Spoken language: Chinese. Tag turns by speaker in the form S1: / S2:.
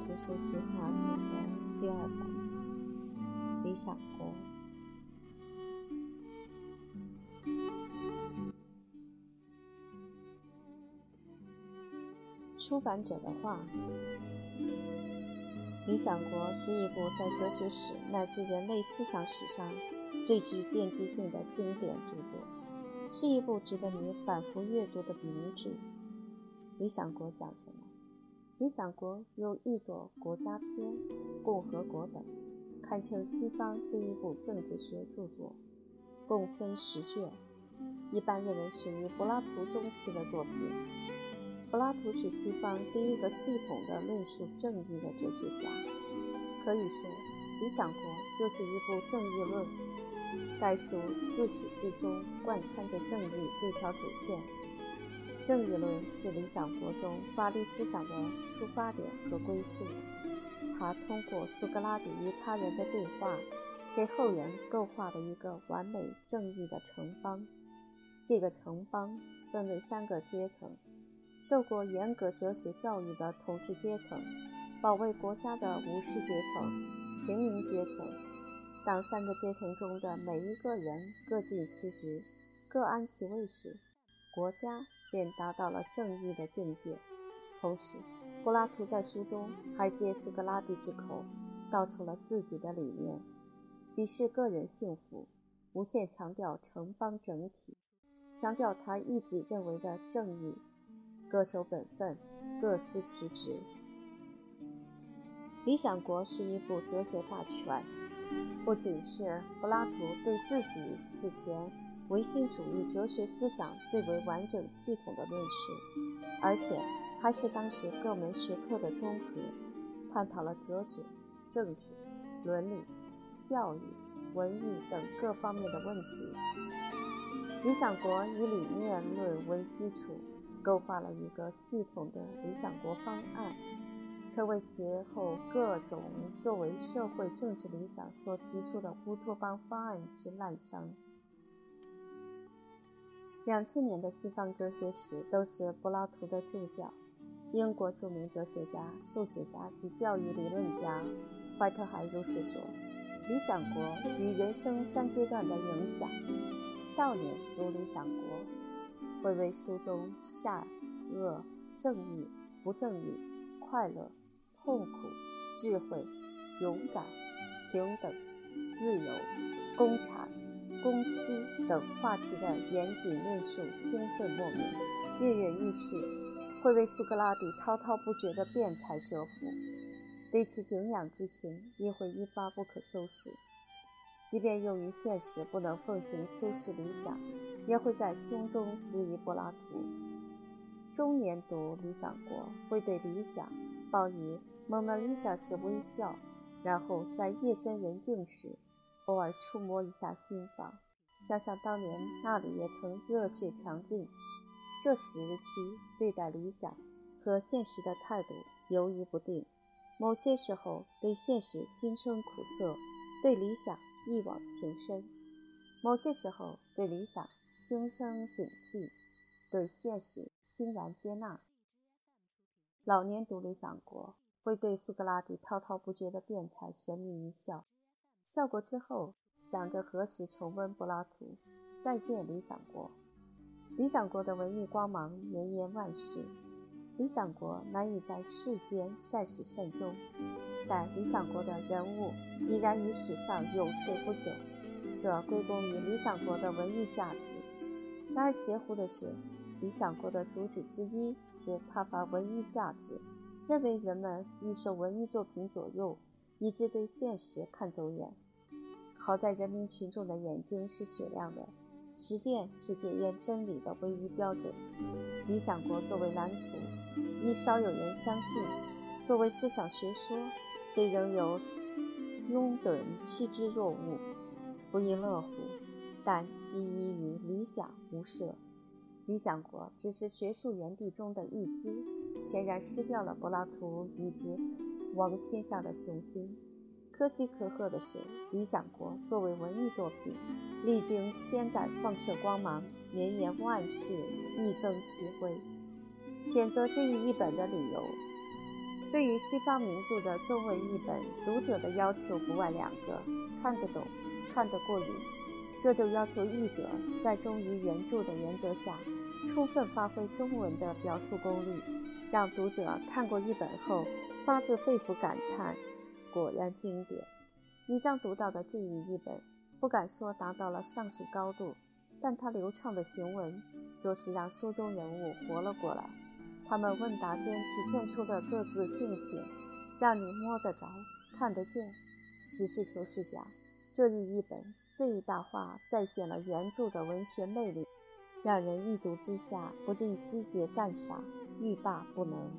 S1: 图书计划里的第二本《理想国》。出版者的话：《理想国》是一部在哲学史乃至人类思想史上最具奠基性的经典著作，是一部值得你反复阅读的名著。《理想国》讲什么？《理想国》有译作《国家篇》《共和国》等，堪称西方第一部政治学著作，共分十卷，一般认为属于柏拉图中期的作品。柏拉图是西方第一个系统的论述正义的哲学家，可以说，《理想国》就是一部正义论。该书自始至终贯穿着正义这条主线。正义论是理想国中法律思想的出发点和归宿。他通过苏格拉底与他人的对话，给后人构画了一个完美正义的城邦。这个城邦分为三个阶层：受过严格哲学教育的统治阶层，保卫国家的武士阶层，平民阶层。当三个阶层中的每一个人各尽其职，各安其位时，国家。便达到了正义的境界。同时，柏拉图在书中还借苏格拉底之口道出了自己的理念：鄙视个人幸福，无限强调城邦整体，强调他一直认为的正义，各守本分，各司其职。《理想国》是一部哲学大全，不仅是柏拉图对自己此前。唯心主义哲学思想最为完整系统的论述，而且还是当时各门学科的综合，探讨了哲学、政治、伦理、教育、文艺等各方面的问题。理想国以理念论为基础，构画了一个系统的理想国方案，成为其后各种作为社会政治理想所提出的乌托邦方案之滥觞。两千年的西方哲学史都是柏拉图的注脚。英国著名哲学家、数学家及教育理论家怀特海如是说：“《理想国》与人生三阶段的影响。少年读《理想国》，会为书中善恶、正义不正义、快乐痛苦、智慧勇敢、平等、自由、共产。”工期等话题的严谨论述兴奋莫名，跃跃欲试，会为苏格拉底滔滔不绝的辩才折服，对其敬仰之情也会一发不可收拾。即便用于现实不能奉行苏轼理想，也会在胸中恣意柏拉图。中年读《理想国》，会对理想报以蒙娜丽莎式微笑，然后在夜深人静时。偶尔触摸一下心房，想想当年那里也曾热血强劲。这时期对待理想和现实的态度犹豫不定，某些时候对现实心生苦涩，对理想一往情深；某些时候对理想心生警惕，对现实欣然接纳。老年读《理想国》，会对苏格拉底滔滔不绝的辩才神秘一笑。效果之后，想着何时重温柏拉图，再见理想国。理想国的文艺光芒绵延万世，理想国难以在世间善始善终，但理想国的人物依然于史上永垂不朽，这归功于理想国的文艺价值。然而邪乎的是，理想国的主旨之一是挞伐文艺价值，认为人们易受文艺作品左右。以致对现实看走眼。好在人民群众的眼睛是雪亮的，实践是检验真理的唯一标准。理想国作为蓝图，已少有人相信；作为思想学说，虽仍有拥趸趋之若鹜，不亦乐乎，但其意与理想无涉。理想国只是学术园地中的一支，全然失掉了柏拉图一支。王天下的雄心，可喜可贺的是，《理想国》作为文艺作品，历经千载放射光芒，绵延万世，益增其辉。选择这一译本的理由，对于西方名著的中文译本，读者的要求不外两个：看得懂，看得过瘾。这就要求译者在忠于原著的原则下，充分发挥中文的表述功力，让读者看过一本后发自肺腑感叹：果然经典。你将读到的这一译本，不敢说达到了上述高度，但它流畅的行文，就是让书中人物活了过来。他们问答间体现出的各自性情，让你摸得着、看得见。实事求是讲，这一译本最大化再现了原著的文学魅力，让人一读之下不禁击节赞赏，欲罢不能。